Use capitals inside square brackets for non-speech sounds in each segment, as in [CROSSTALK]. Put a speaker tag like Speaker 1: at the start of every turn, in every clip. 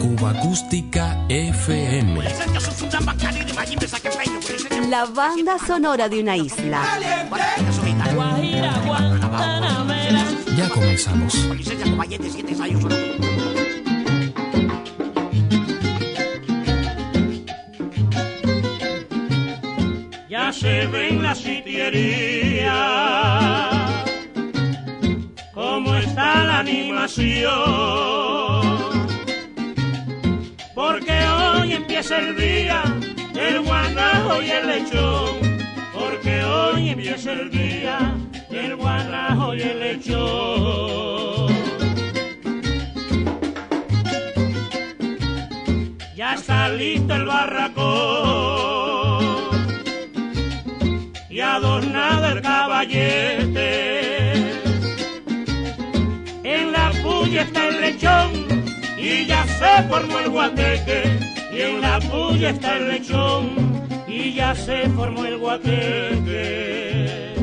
Speaker 1: Cuba Acústica FM.
Speaker 2: La banda sonora de una isla.
Speaker 1: Ya comenzamos.
Speaker 3: Ya se ven la sitiería, cómo está la animación. Porque hoy empieza el día del guanajo y el lechón. Porque hoy empieza el día del guanajo y el lechón. Ya está listo el barracón y adornado el caballete. En la puya está el lechón y ya se formó el guateque. Y en la puya está el lechón y ya se formó el guateque.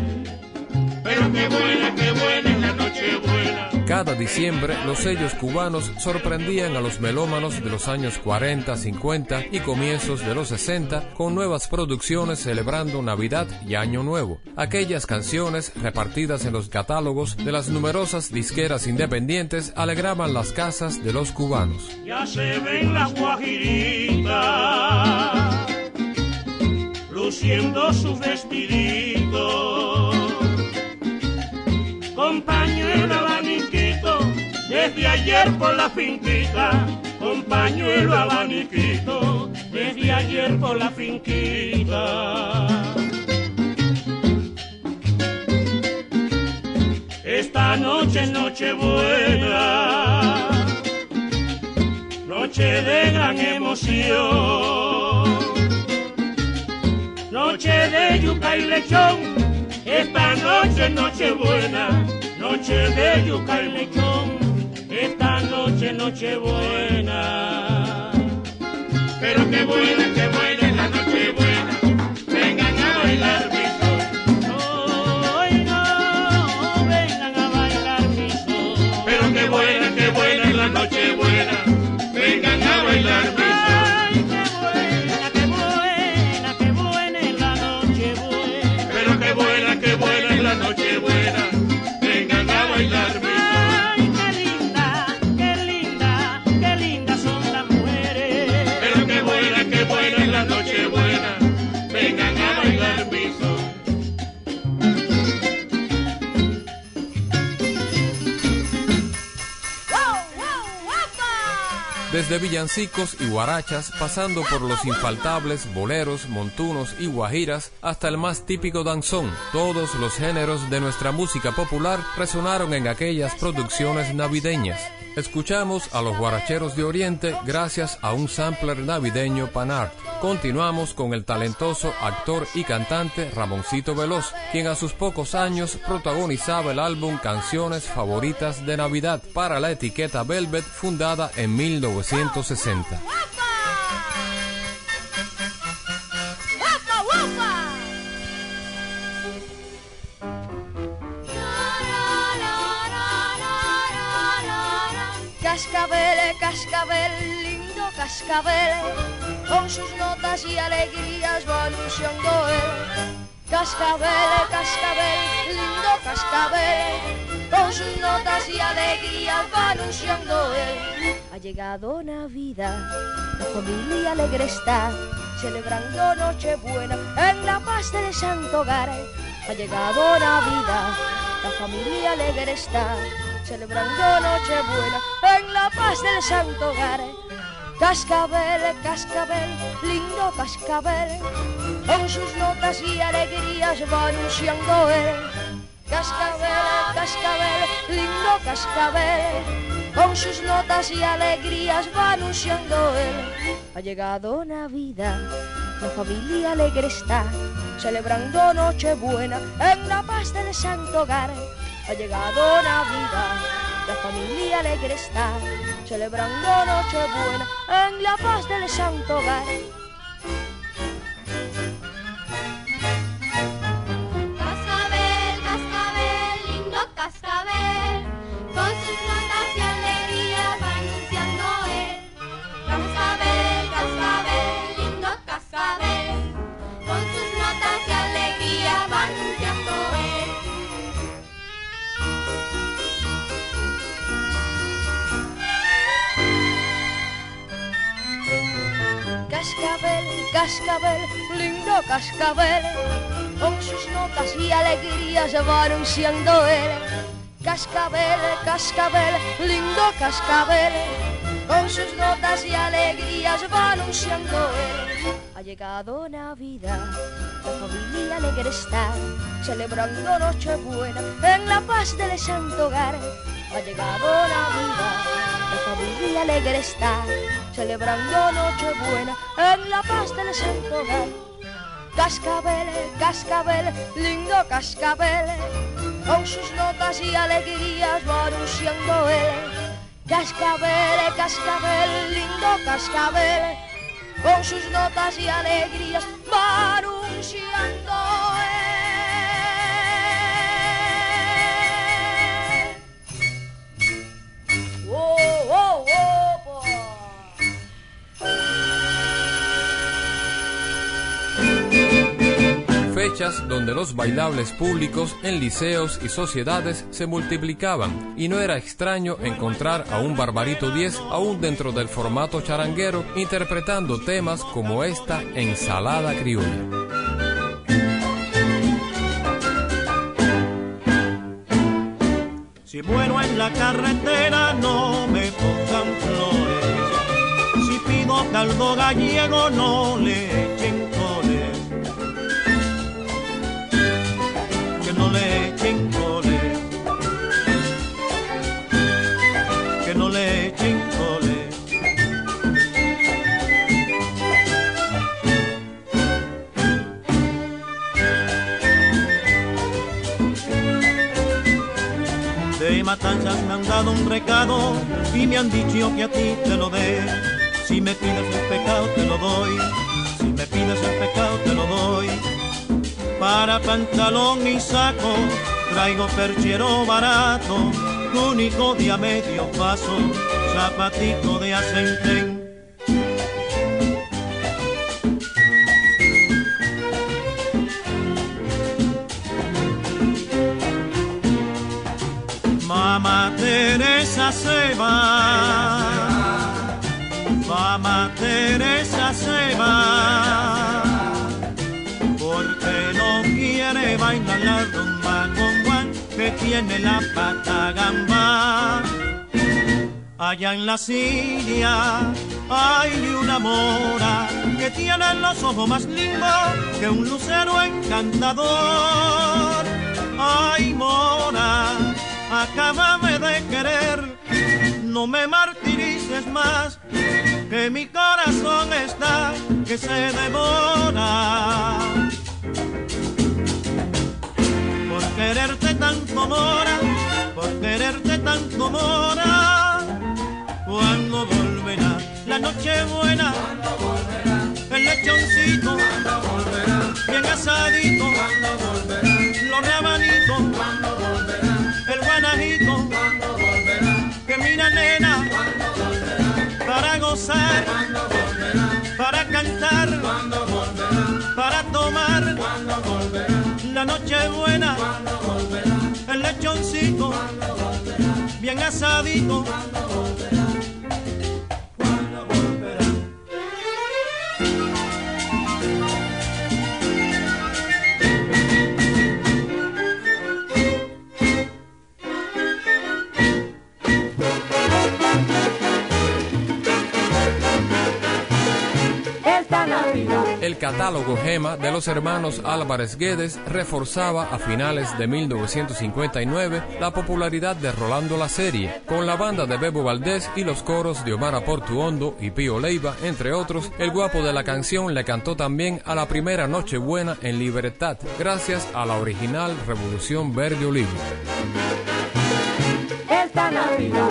Speaker 3: Pero qué buena, qué buena es la noche buena.
Speaker 4: Cada diciembre, los sellos cubanos sorprendían a los melómanos de los años 40, 50 y comienzos de los 60 con nuevas producciones celebrando Navidad y Año Nuevo. Aquellas canciones repartidas en los catálogos de las numerosas disqueras independientes alegraban las casas de los cubanos.
Speaker 3: Ya se ven las guajiritas luciendo sus vestiditos desde ayer por la finquita con pañuelo abaniquito desde ayer por la finquita esta noche es noche buena noche de gran emoción noche de yuca y lechón esta noche es noche buena, noche de yuca y lechón. Noche noche buena. Pero qué buena, qué buena
Speaker 4: Desde villancicos y guarachas, pasando por los infaltables boleros, montunos y guajiras, hasta el más típico danzón, todos los géneros de nuestra música popular resonaron en aquellas producciones navideñas. Escuchamos a los guaracheros de Oriente gracias a un sampler navideño Panart. Continuamos con el talentoso actor y cantante Ramoncito Veloz, quien a sus pocos años protagonizaba el álbum Canciones Favoritas de Navidad para la etiqueta Velvet fundada en 1960.
Speaker 5: Cascabel, cascabel, lindo cascabel, con sus notas y alegrías va anunciando él. Cascabel, cascabel, lindo cascabel, con sus notas y alegrías va anunciando él. Ha llegado Navidad, la familia alegre está, celebrando Nochebuena en la paz del santo hogar. Ha llegado Navidad, la familia alegre está, celebrando Nochebuena en la paz del santo hogar. Cascabel, cascabel, lindo cascabel, con sus notas y alegrías va anunciando él. Cascabel, cascabel, lindo cascabel, con sus notas y alegrías va anunciando él. Ha llegado Navidad, la familia alegre está, celebrando Nochebuena en la paz del santo hogar. Ha llegado Navidad, la familia alegre está, celebrando Nochebuena en la paz del santo hogar.
Speaker 6: Cascabel, lindo cascabel, con sus notas y alegrías va
Speaker 5: anunciando él. Cascabel, cascabel, lindo cascabel, con sus notas y alegrías va anunciando él. Ha llegado Navidad, la familia alegre está, celebrando Nochebuena en la paz del santo hogar. Ha llegado Navidad, la familia alegre está, celebrando Nochebuena en la paz del santo hogar. Cascabel, cascabel, lindo cascabel, con sus notas y alegrías va anunciando él. Cascabel, cascabel, lindo cascabel, con sus notas y alegrías va anunciando él.
Speaker 4: Donde los bailables públicos en liceos y sociedades se multiplicaban y no era extraño encontrar a un Barbarito 10 aún dentro del formato charanguero interpretando temas como esta ensalada criolla.
Speaker 7: Si muero en la carretera no me pongan flores. Si pido caldo gallego no le me han dado un recado y me han dicho que a ti te lo dé. Si me pides el pecado te lo doy, si me pides el pecado te lo doy. Para pantalón y saco traigo perchero barato, único día medio paso, zapatito de acentén. Teresa se va. Mamá Teresa se va. Porque no quiere bailar la rumba con Juan que tiene la pata gamba. Allá en la Siria hay una mora que tiene los ojos más lindos que un lucero encantador. Ay, mora, acábame de querer, no me martirices más, que mi corazón está que se devora. Por quererte tanto, mora, por quererte tanto, mora, cuando volverá la noche buena, el lechoncito, bien asadito, los rabanitos, el guanajito, que mira nena, para gozar, para cantar, para tomar, la noche buena, el lechoncito, bien asadito.
Speaker 4: El catálogo Gema de los hermanos Álvarez Guedes reforzaba a finales de 1959 la popularidad de Rolando la Serie, con la banda de Bebo Valdés y los coros de Omar Portuondo y Pío Leiva, entre otros. El guapo de la canción le cantó también a la primera Nochebuena en Libertad, gracias a la original Revolución Verde Olivo.
Speaker 8: Esta Navidad.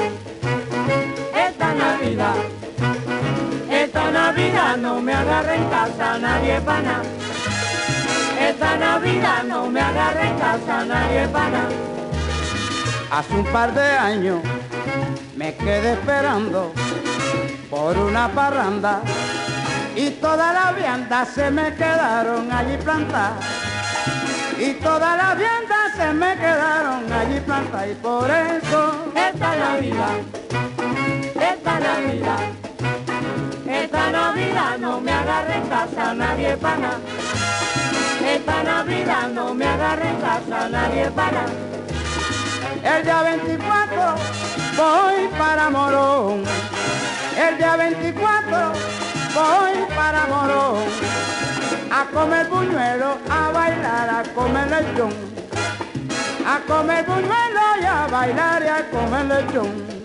Speaker 8: Esta Navidad. Esta Navidad no me agarra en casa nadie pana. Esta Navidad no me agarra en casa nadie pana.
Speaker 9: Hace un par de años me quedé esperando por una parranda y todas las viandas se me quedaron allí plantadas. Y todas las viandas se me quedaron allí plantadas y por eso
Speaker 8: Esta Navidad. Esta Navidad. Esta Navidad no me agarre en casa nadie pana. Esta Navidad no me agarre en casa nadie pana.
Speaker 9: El día 24 voy para Morón. El día 24 voy para Morón. A comer buñuelo, a bailar, a comer lechón. A comer buñuelo y a bailar y a comer lechón.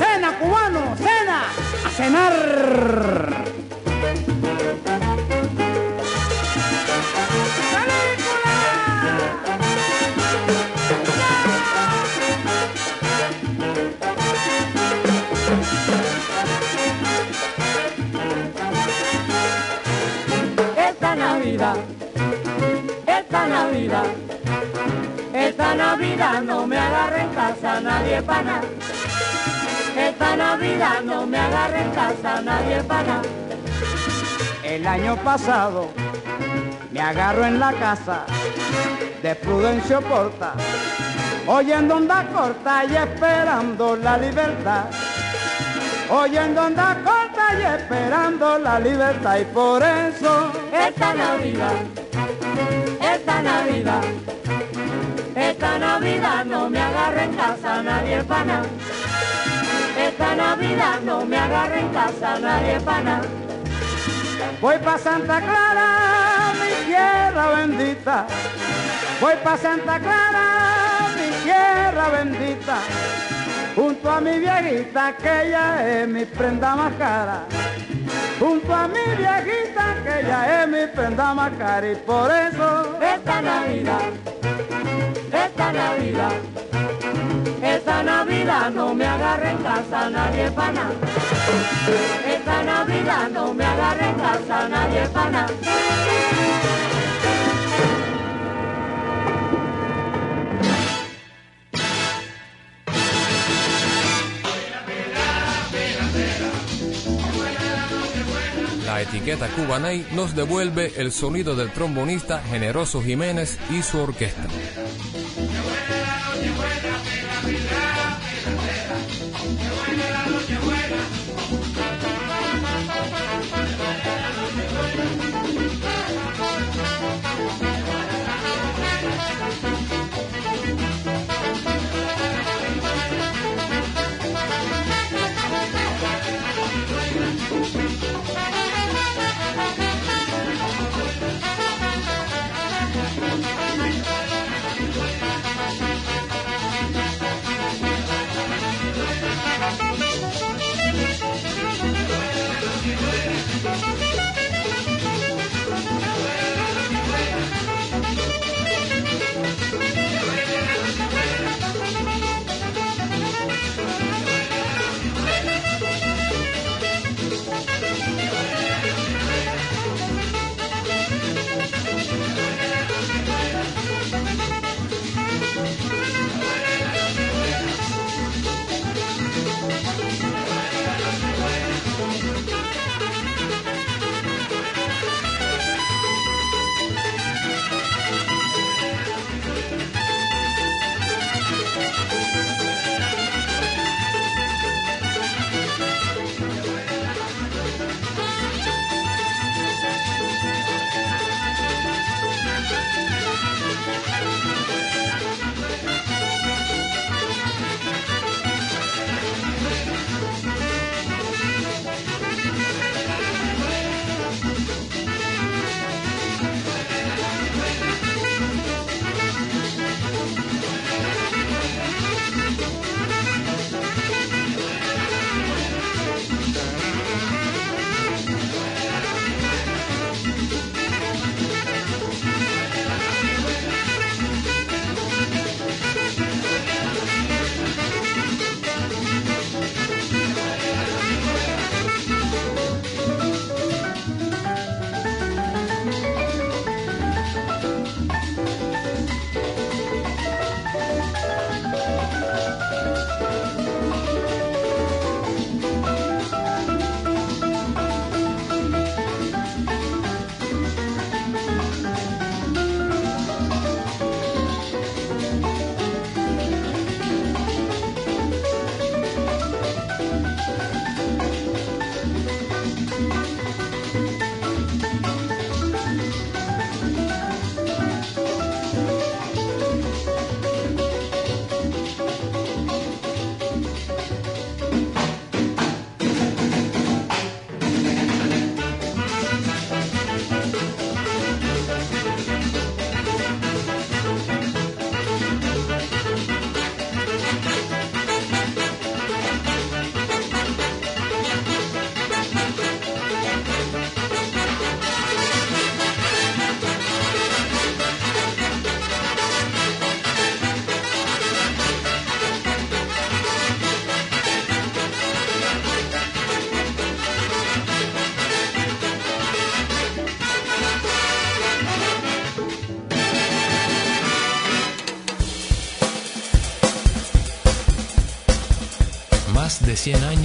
Speaker 9: Cena cubano, cena, a cenar.
Speaker 8: Esta Navidad, esta Navidad, esta Navidad no me agarre en casa nadie Esta Navidad no me agarre en casa nadie pana.
Speaker 9: El año pasado me agarro en la casa de Prudencio Porta, oyendo onda corta y esperando la libertad. Oyendo onda corta y esperando la libertad y por eso
Speaker 8: Esta Navidad, esta Navidad, esta Navidad no me agarre en casa nadie pana. Esta Navidad no me agarre en casa nadie pana.
Speaker 9: voy pa' Santa Clara, mi tierra bendita. Voy pa' Santa Clara, mi tierra bendita. Junto a mi viejita que ella es mi prenda más cara. Junto a mi viejita que ella es mi prenda más cara y por eso
Speaker 8: Esta Navidad, esta Navidad, Navidad no me agarre en casa nadie pana. Esta Navidad no me agarre en casa nadie pana.
Speaker 4: La etiqueta Cubanay nos devuelve el sonido del trombonista Generoso Jiménez y su orquesta.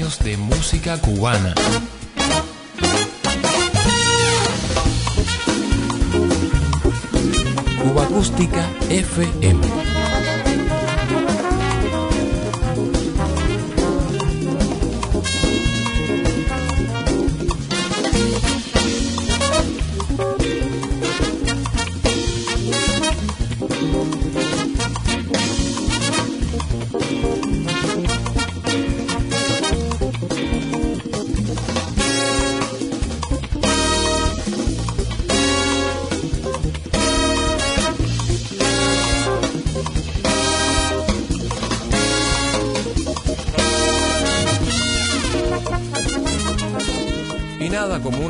Speaker 1: Años de música cubana. Cuba Acústica FM.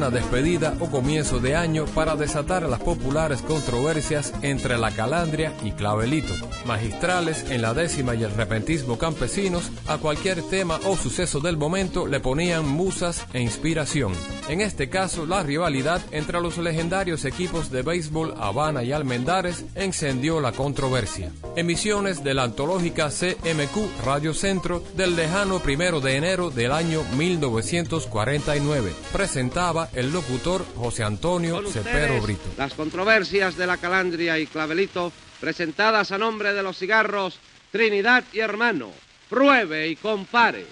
Speaker 4: Despedida o comienzo de año para desatar las populares controversias entre la calandria y clavelito, magistrales en la décima y el repentismo campesinos, a cualquier tema o suceso del momento le ponían musas e inspiración. En este caso, la rivalidad entre los legendarios equipos de béisbol Habana y Almendares encendió la controversia. Emisiones de la antológica CMQ Radio Centro del lejano primero de enero del año 1949 presentaba el locutor José Antonio Cepero Brito.
Speaker 10: Las controversias de la calandria y clavelito presentadas a nombre de los cigarros Trinidad y Hermano. Pruebe y compare.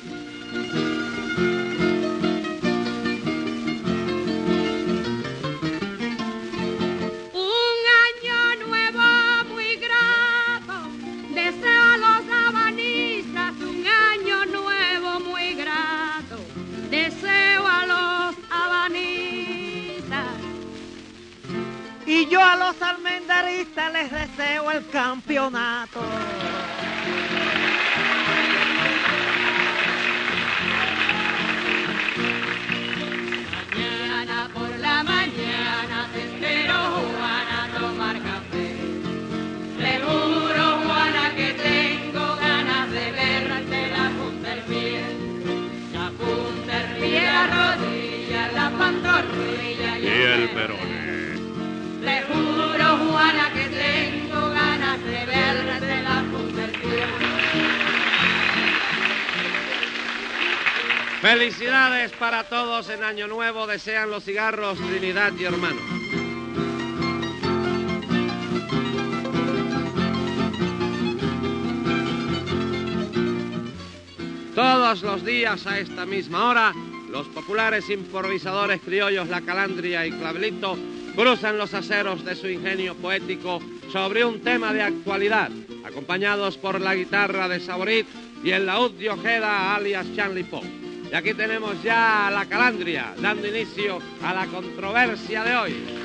Speaker 11: Y yo a los almendaristas les deseo el campeonato.
Speaker 12: Mañana por la mañana te espero, Juana, a tomar café. Le juro, Juana, que tengo ganas de verte la punta del pie. La punta del pie, la rodilla, la pantorrilla y,
Speaker 10: el perón.
Speaker 12: Le juro, Juana, que tengo ganas de verte la.
Speaker 10: Felicidades para todos en Año Nuevo, desean los cigarros Trinidad y Hermano. Todos los días a esta misma hora, los populares improvisadores criollos La Calandria y Clavelito cruzan los aceros de su ingenio poético sobre un tema de actualidad, acompañados por la guitarra de Saborit y el laúd de Ojeda alias Chanley Pop. Y aquí tenemos ya a la calandria, dando inicio a la controversia de hoy.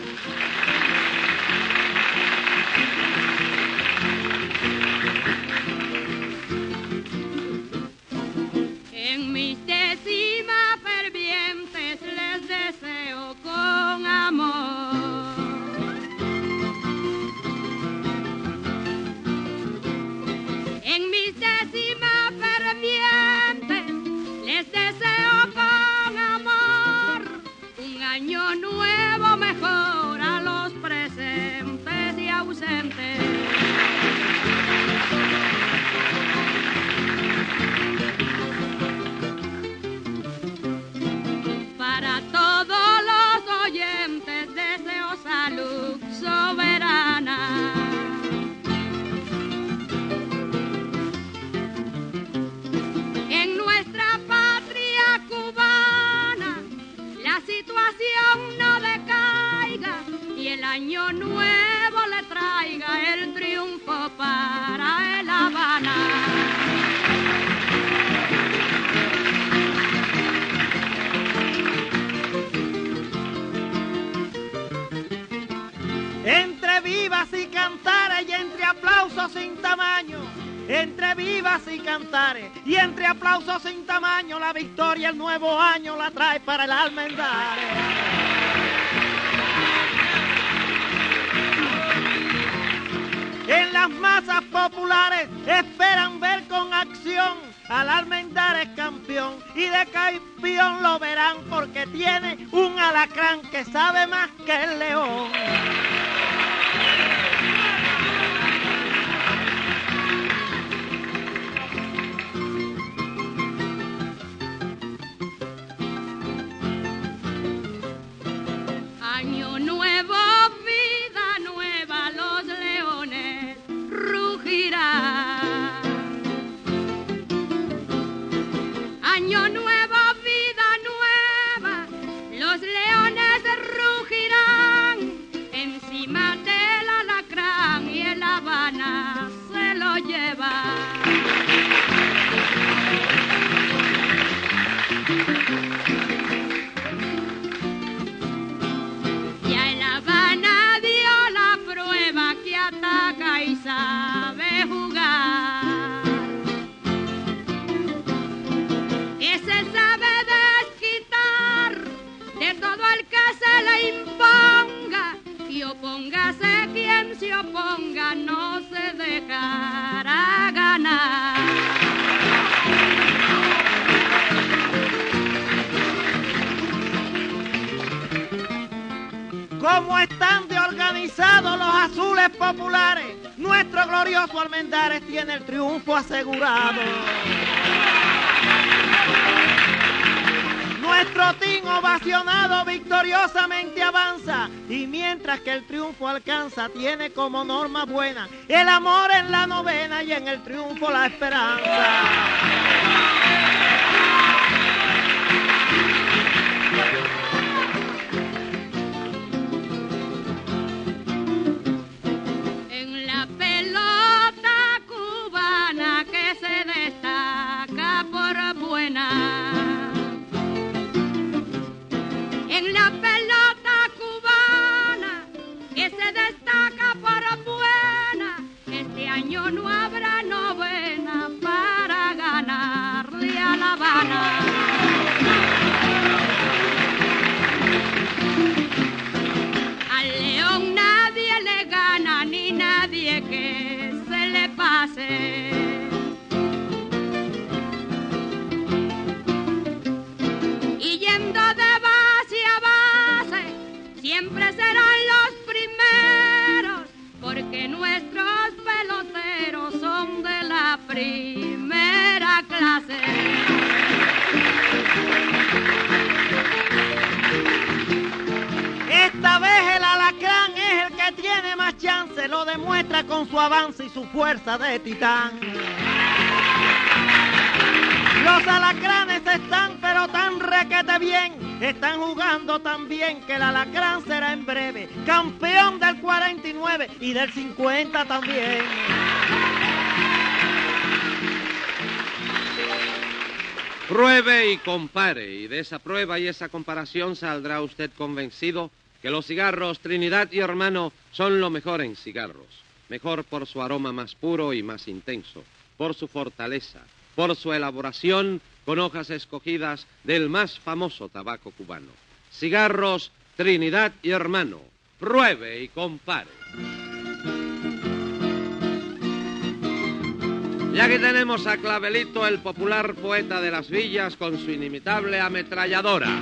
Speaker 12: Los presentes y ausentes. Año nuevo le traiga el triunfo para el Habana.
Speaker 11: Entre vivas y cantares y entre aplausos sin tamaño, entre vivas y cantares y entre aplausos sin tamaño, la victoria el nuevo año la trae para el almendares. Las masas populares esperan ver con acción al Almendares campeón y de campeón lo verán porque tiene un alacrán que sabe más que el león. ¿Cómo están de organizados los azules populares? Nuestro glorioso Almendares tiene el triunfo asegurado. Nuestro team ovacionado victoriosamente avanza y mientras que el triunfo alcanza tiene como norma buena el amor en la novena y en el triunfo la esperanza. 49 y del 50 también.
Speaker 10: Pruebe y compare, y de esa prueba y esa comparación saldrá usted convencido que los cigarros Trinidad y Hermano son lo mejor en cigarros. Mejor por su aroma más puro y más intenso, por su fortaleza, por su elaboración con hojas escogidas del más famoso tabaco cubano. Cigarros Trinidad y Hermano. Pruebe y compare. Y aquí tenemos a Clavelito, el popular poeta de las villas, con su inimitable ametralladora.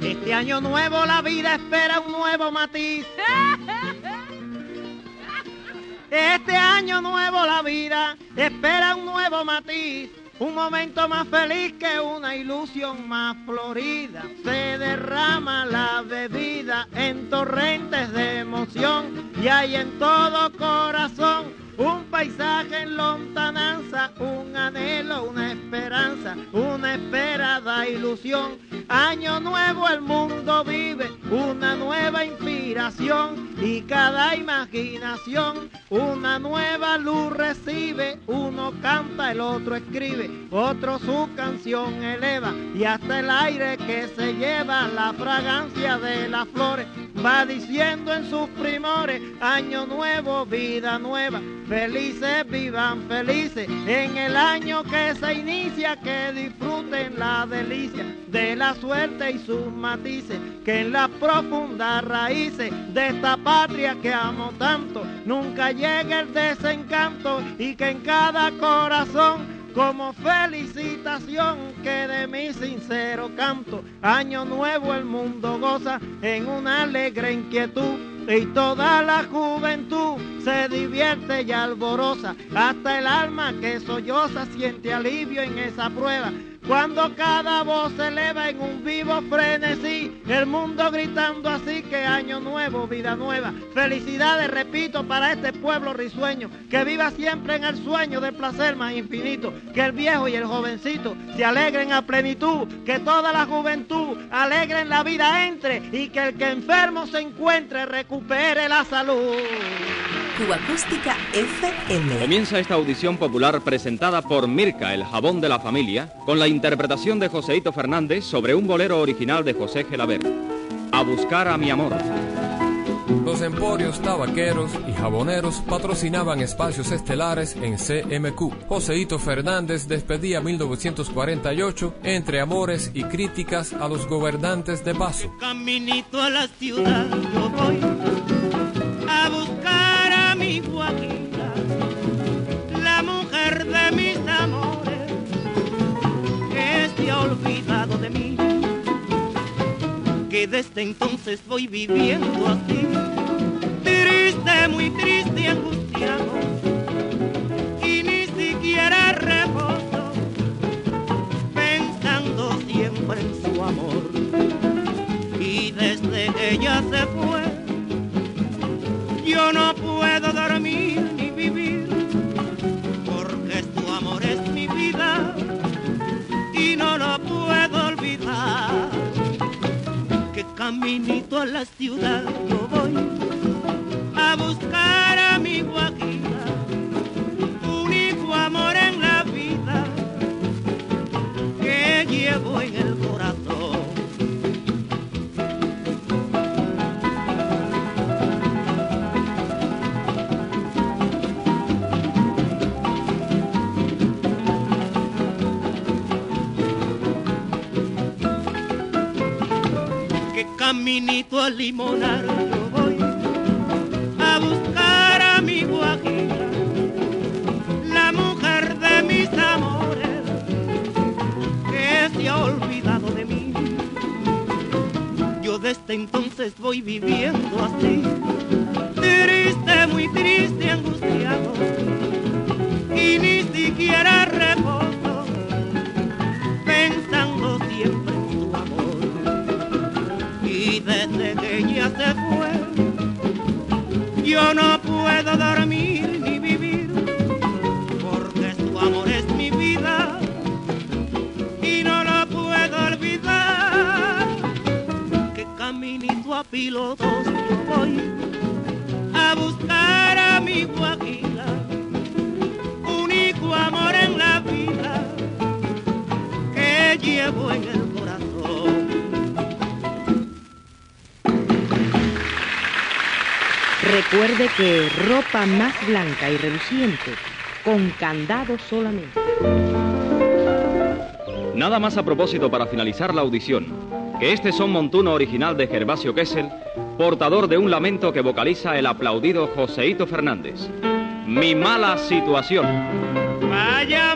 Speaker 11: Este año nuevo la vida espera un nuevo matiz. [LAUGHS] Este año nuevo la vida espera un nuevo matiz. Un momento más feliz que una ilusión más florida. Se derrama la bebida en torrentes de emoción y hay en todo corazón un paisaje en lontananza, un anhelo, una esperanza, una esperada ilusión. Año nuevo el mundo vive una nueva inspiración y cada imaginación una nueva luz recibe. Uno canta, el otro escribe, otro su canción eleva y hasta el aire que se lleva la fragancia de las flores va diciendo en sus primores año nuevo, vida nueva. Felices, vivan felices. En el año que se inicia, que disfruten la delicia de la suerte y sus matices, que en las profundas raíces de esta patria que amo tanto, nunca llegue el desencanto y que en cada corazón como felicitación que de mi sincero canto, año nuevo el mundo goza en una alegre inquietud y toda la juventud se divierte y alborosa, hasta el alma que solloza siente alivio en esa prueba. Cuando cada voz se eleva en un vivo frenesí, el mundo gritando así que año nuevo, vida nueva. Felicidades, repito, para este pueblo risueño, que viva siempre en el sueño del placer más infinito, que el viejo y el jovencito se alegren a plenitud, que toda la juventud alegre en la vida entre y que el que enfermo se encuentre recupere la salud.
Speaker 13: Acústica FM.
Speaker 14: Comienza esta audición popular presentada por Mirka, el jabón de la familia, con la interpretación de Joseito Fernández sobre un bolero original de José Gelaber. A buscar a mi amor.
Speaker 4: Los emporios tabaqueros y jaboneros patrocinaban espacios estelares en CMQ. Joseito Fernández despedía 1948 entre amores y críticas a los gobernantes de paso.
Speaker 11: Caminito a la ciudad yo voy que desde entonces voy viviendo así, triste, muy triste y angustiado, y ni siquiera reposo, pensando siempre en su amor. Y desde que ella se fue, yo no puedo dormir ni vivir, caminito a la ciudad yo voy a buscar caminito a limonar yo voy a buscar a mi Joaquina, la mujer de mis amores, que se ha olvidado de mí. Yo desde entonces voy viviendo así, triste, muy triste, angustiado, y ni siquiera reposo, Desde que ella se fue, yo no puedo dormir ni vivir, porque su amor es mi vida y no lo puedo olvidar. Que caminito a pilotos yo voy a buscar a mi Joaquina, único amor en la vida que llevo en el
Speaker 15: Recuerde que ropa más blanca y reluciente, con candado solamente.
Speaker 14: Nada más a propósito para finalizar la audición, que este son montuno original de Gervasio Kessel, portador de un lamento que vocaliza el aplaudido Joseito Fernández. Mi mala situación.
Speaker 11: Vaya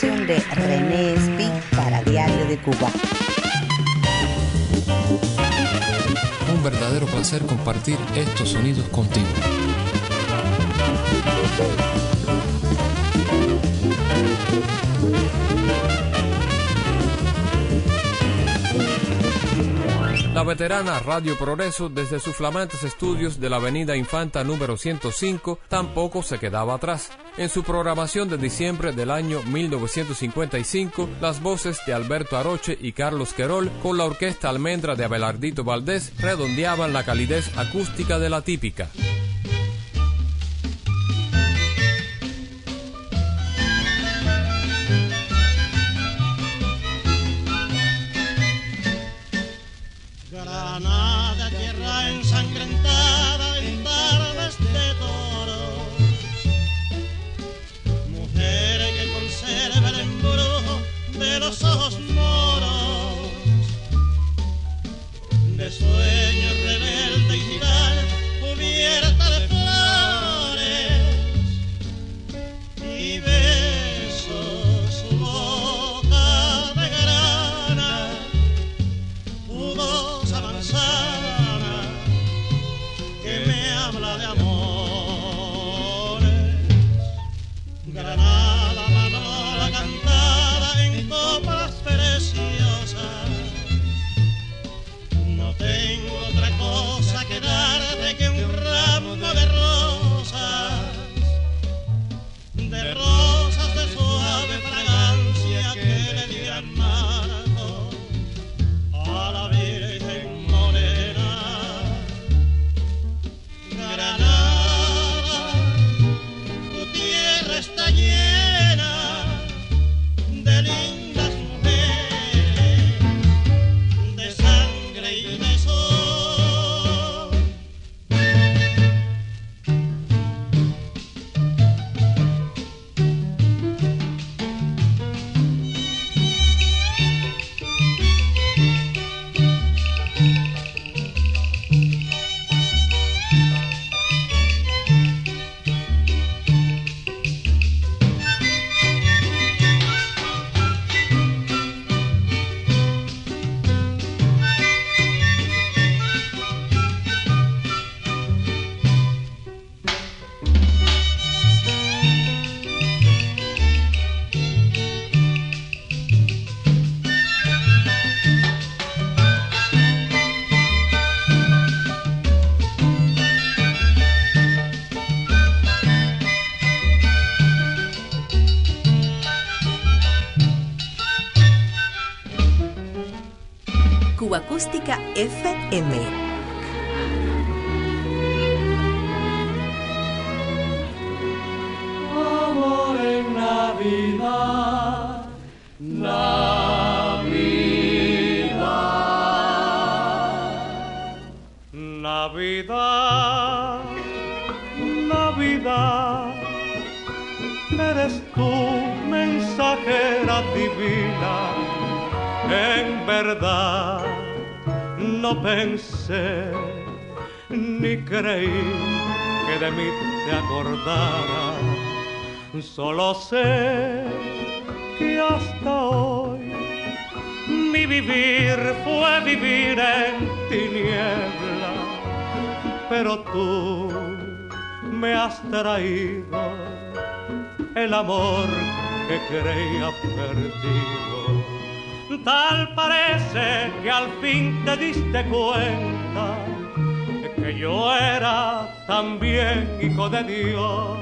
Speaker 11: de
Speaker 13: René Espi para Diario de Cuba.
Speaker 1: Un verdadero placer compartir estos sonidos contigo.
Speaker 16: La veterana Radio Progreso, desde sus flamantes estudios de la Avenida Infanta número 105, tampoco se quedaba atrás. En su programación de diciembre del año 1955, las voces de Alberto Aroche y Carlos Querol, con la orquesta almendra de Abelardito Valdés, redondeaban la calidez acústica de la típica.
Speaker 17: Cuba Acústica FM.
Speaker 18: amor en Navidad,
Speaker 19: Navidad, Navidad, eres tú mensajera divina, en verdad no pensé ni creí que de mí te acordara, solo sé que hasta hoy mi vivir fue vivir en tiniebla, pero tú me has traído el amor que creía perdido. Tal parece que al fin te diste cuenta que yo era también hijo de Dios,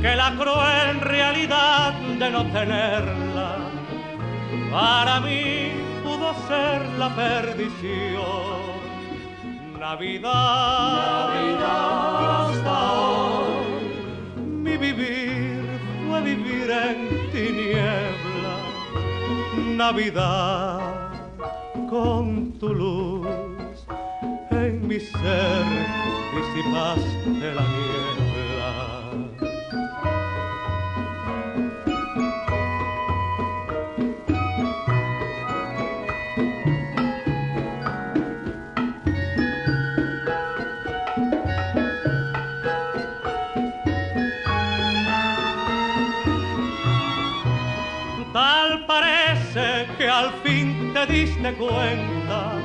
Speaker 19: que la cruel realidad de no tenerla para mí pudo ser la perdición. Navidad, Navidad Navidad con tu luz en mi ser disipaste la niebla. Te diste cuenta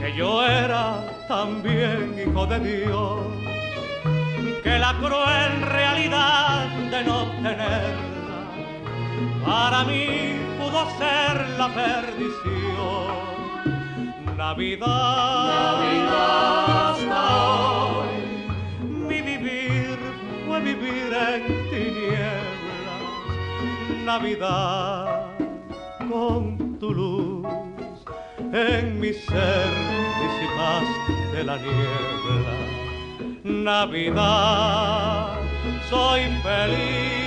Speaker 19: que yo era también hijo de Dios, que la cruel realidad de no tenerla para mí pudo ser la perdición. Navidad, Navidad hasta hoy, mi vivir fue vivir en tinieblas. Navidad con tu luz en mi ser disipaste la niebla. Navidad, soy feliz.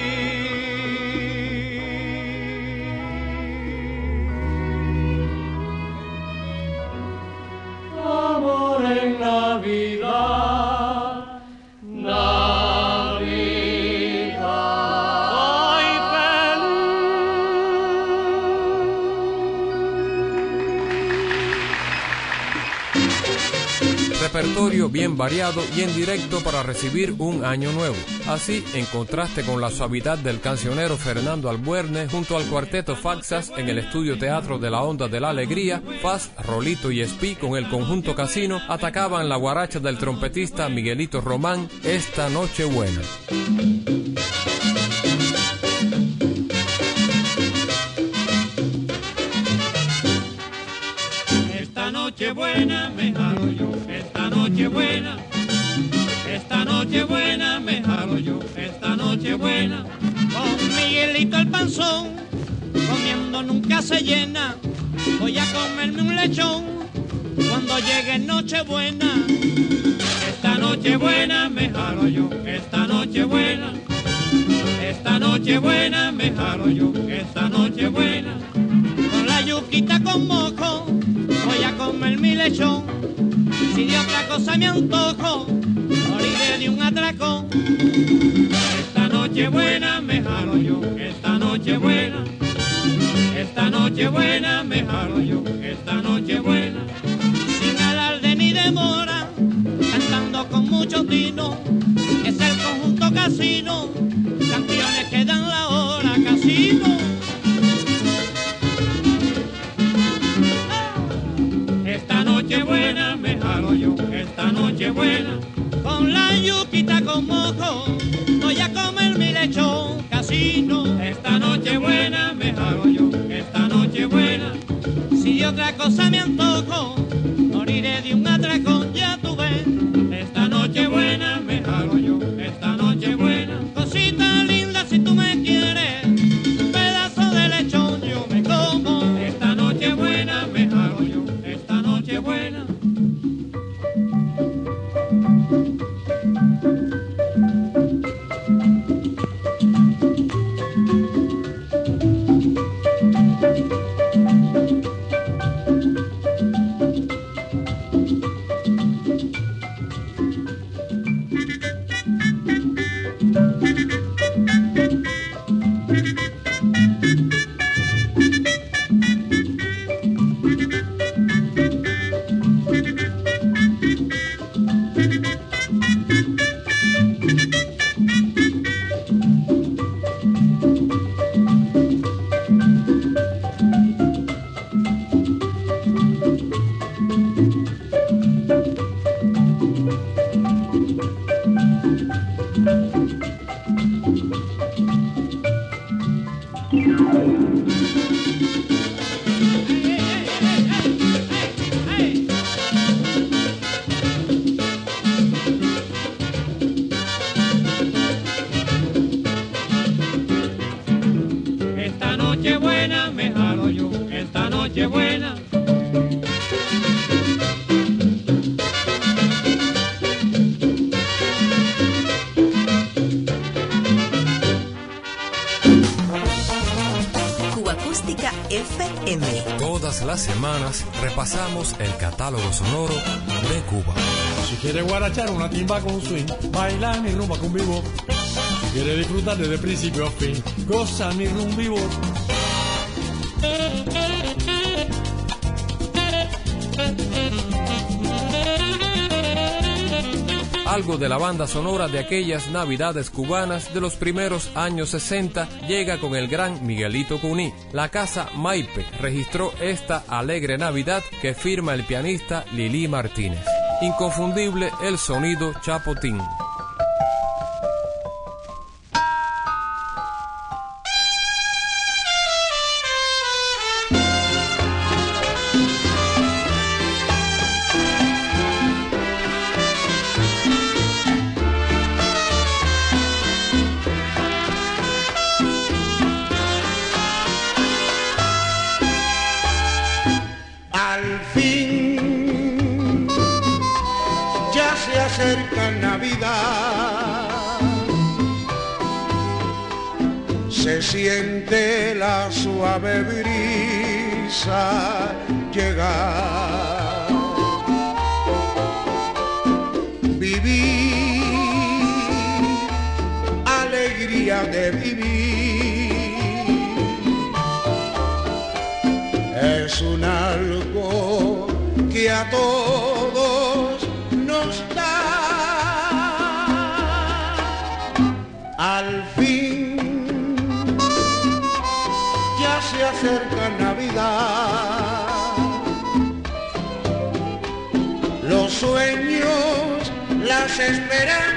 Speaker 19: Amor en Navidad,
Speaker 4: Bien variado y en directo para recibir un año nuevo. Así, en contraste con la suavidad del cancionero Fernando Albuerne junto al cuarteto Faxas en el estudio teatro de la Onda de la Alegría, Faz, Rolito y Espí con el conjunto Casino atacaban la guaracha del trompetista Miguelito Román esta noche buena.
Speaker 20: Esta noche buena me jalo yo, esta noche buena, esta noche buena me jalo yo, esta noche buena, con Miguelito el panzón, comiendo nunca se llena, voy a comerme un lechón cuando llegue noche buena, esta noche buena me jalo yo, esta noche buena, esta noche buena me jalo yo, esta noche buena, con la yuquita con mojo voy a comer mi lechón. Si de otra cosa me antojo, moriré de un atraco. Esta noche buena me jalo yo, esta noche buena. Esta noche buena me jalo yo, esta noche buena. Sin alarde ni demora, cantando con mucho tino. Es el conjunto casino, noche buena me jalo yo, esta noche buena, con la yuquita con mojo, voy a comer mi lechón casino. Esta noche buena me jalo yo, esta noche buena, si otra cosa me antojo, moriré de un atracón, ya tú
Speaker 21: guarachar una timba con swing, baila mi rumba con vivo. Si quieres disfrutar desde principio a fin, goza mi rumba vivo.
Speaker 4: algo de la banda sonora de aquellas navidades cubanas de los primeros años 60 llega con el gran Miguelito Cuní. La casa Maipe registró esta alegre Navidad que firma el pianista Lili Martínez. Inconfundible el sonido chapotín.
Speaker 22: Se acerca Navidad, se siente la suave brisa llegar. Vivir, alegría de vivir es un algo que a todos las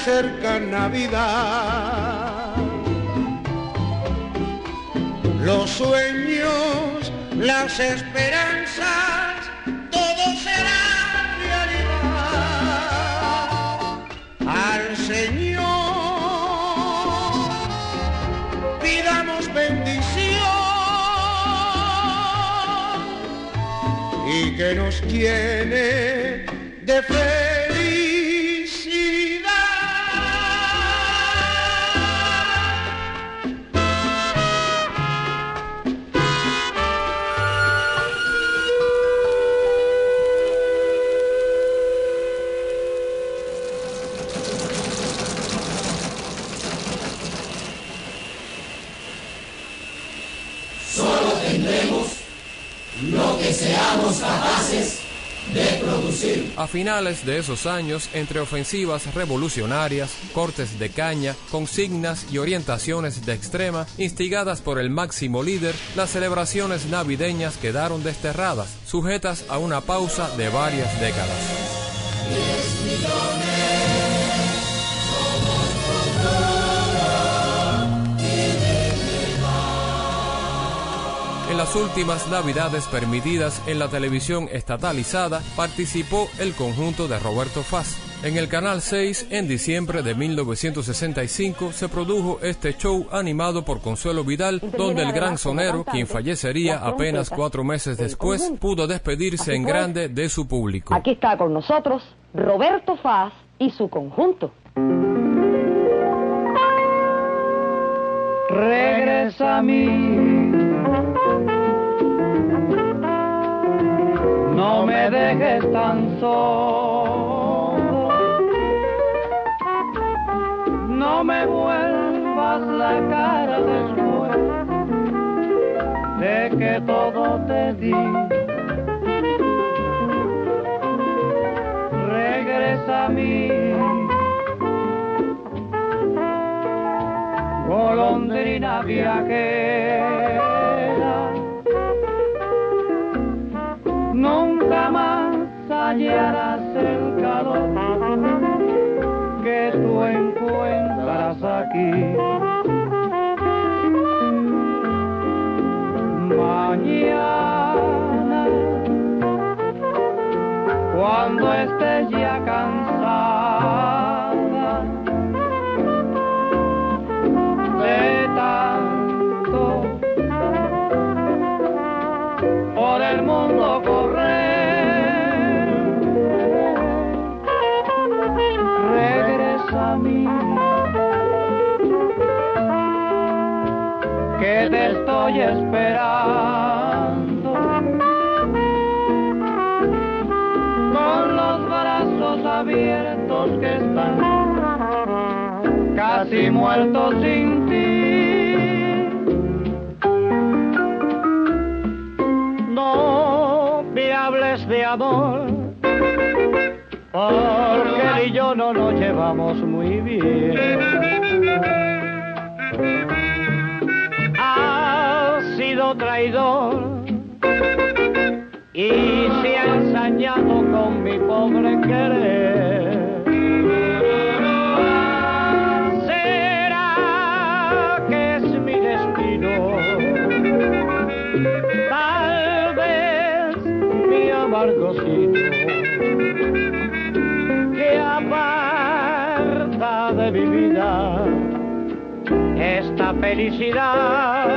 Speaker 22: acerca Navidad. Los sueños, las esperanzas, todo será realidad. Al Señor pidamos bendición y que nos llene de felicidad.
Speaker 4: A finales de esos años, entre ofensivas revolucionarias, cortes de caña, consignas y orientaciones de extrema, instigadas por el máximo líder, las celebraciones navideñas quedaron desterradas, sujetas a una pausa de varias décadas. Las últimas navidades permitidas en la televisión estatalizada, participó el conjunto de Roberto Faz. En el Canal 6, en diciembre de 1965, se produjo este show animado por Consuelo Vidal, donde el gran sonero, quien fallecería apenas cuatro meses después, pudo despedirse en grande de su público.
Speaker 15: Aquí está con nosotros Roberto Faz y su conjunto.
Speaker 8: Regresa a mí. No me dejes tan solo. No me vuelvas la cara después de que todo te di. Regresa a mí. golondrina viajera. Hallarás el calor que tú encuentras aquí. Mañana
Speaker 23: sendero, estoy esperando. Con los brazos abiertos que están casi muertos sin ti. No me hables de amor, porque él y yo no nos llevamos muy bien. y se ha ensañado con mi pobre querer. ¿Será que es mi destino? Tal vez mi amargosito que aparta de mi vida esta felicidad.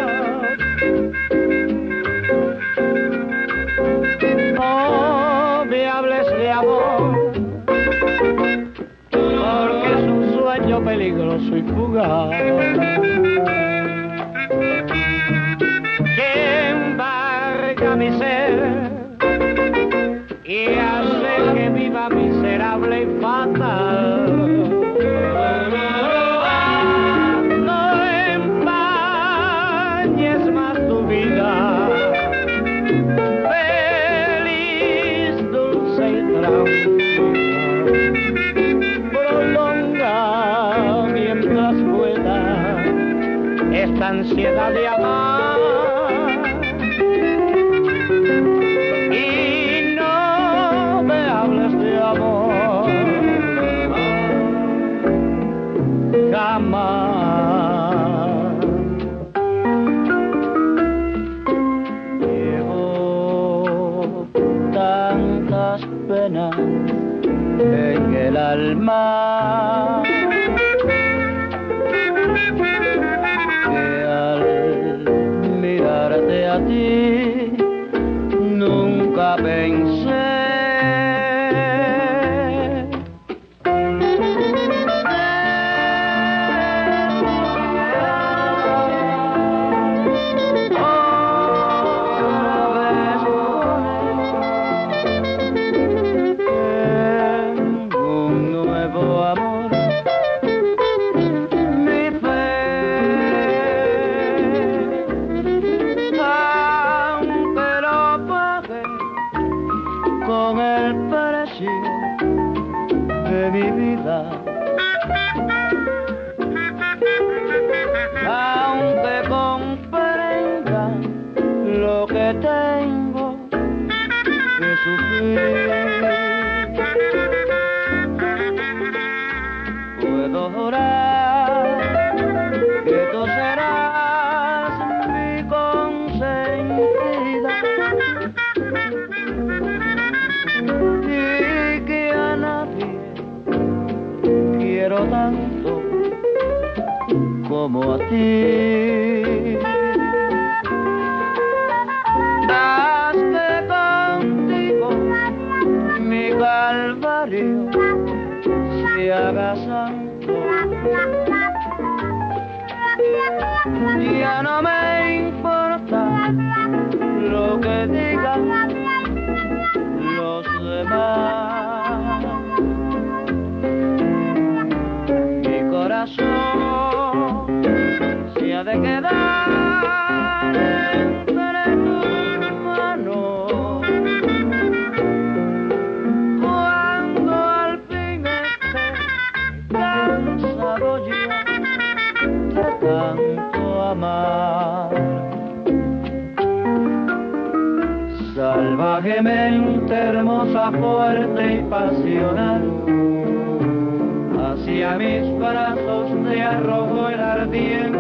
Speaker 23: rojo el ardiente.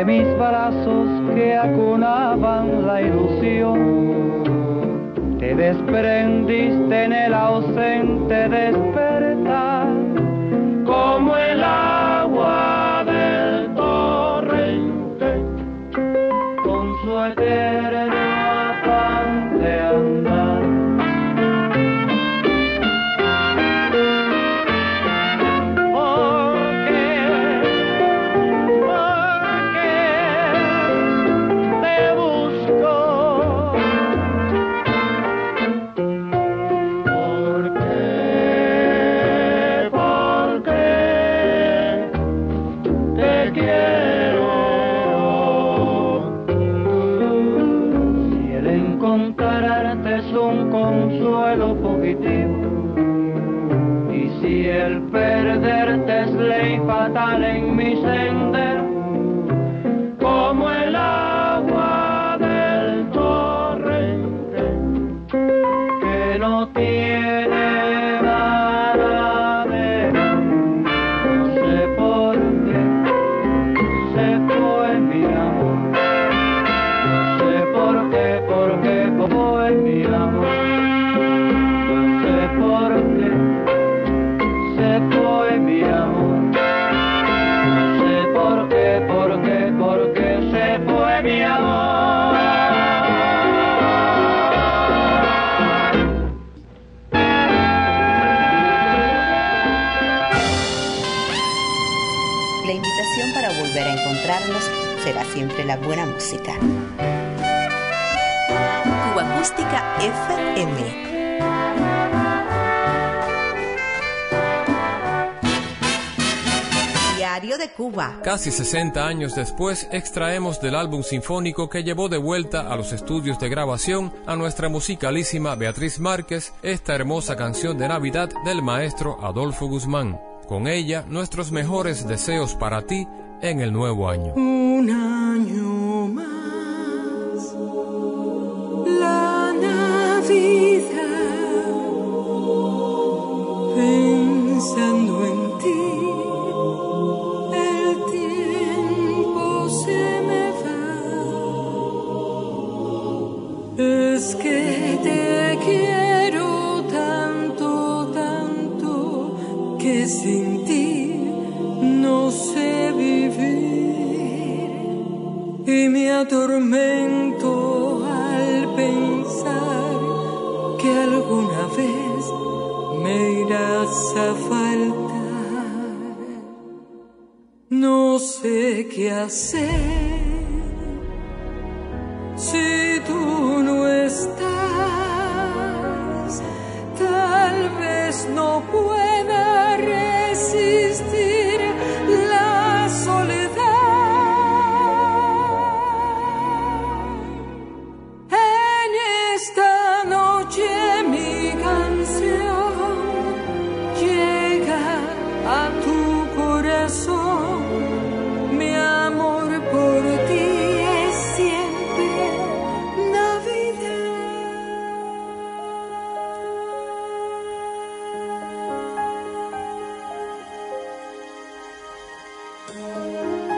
Speaker 23: De mis brazos que acunaban la ilusión, te desprendiste en el ausente despertar,
Speaker 2: será siempre la buena música.
Speaker 13: Cuba Acústica FM. Diario de Cuba.
Speaker 4: Casi 60 años después, extraemos del álbum sinfónico que llevó de vuelta a los estudios de grabación a nuestra musicalísima Beatriz Márquez esta hermosa canción de Navidad del maestro Adolfo Guzmán. Con ella, nuestros mejores deseos para ti en el nuevo año.
Speaker 24: Un año más, la Navidad, pensando en y me atormento al pensar que alguna vez me irás a faltar. No sé qué hacer si tú no estás. Tal vez no puedo Música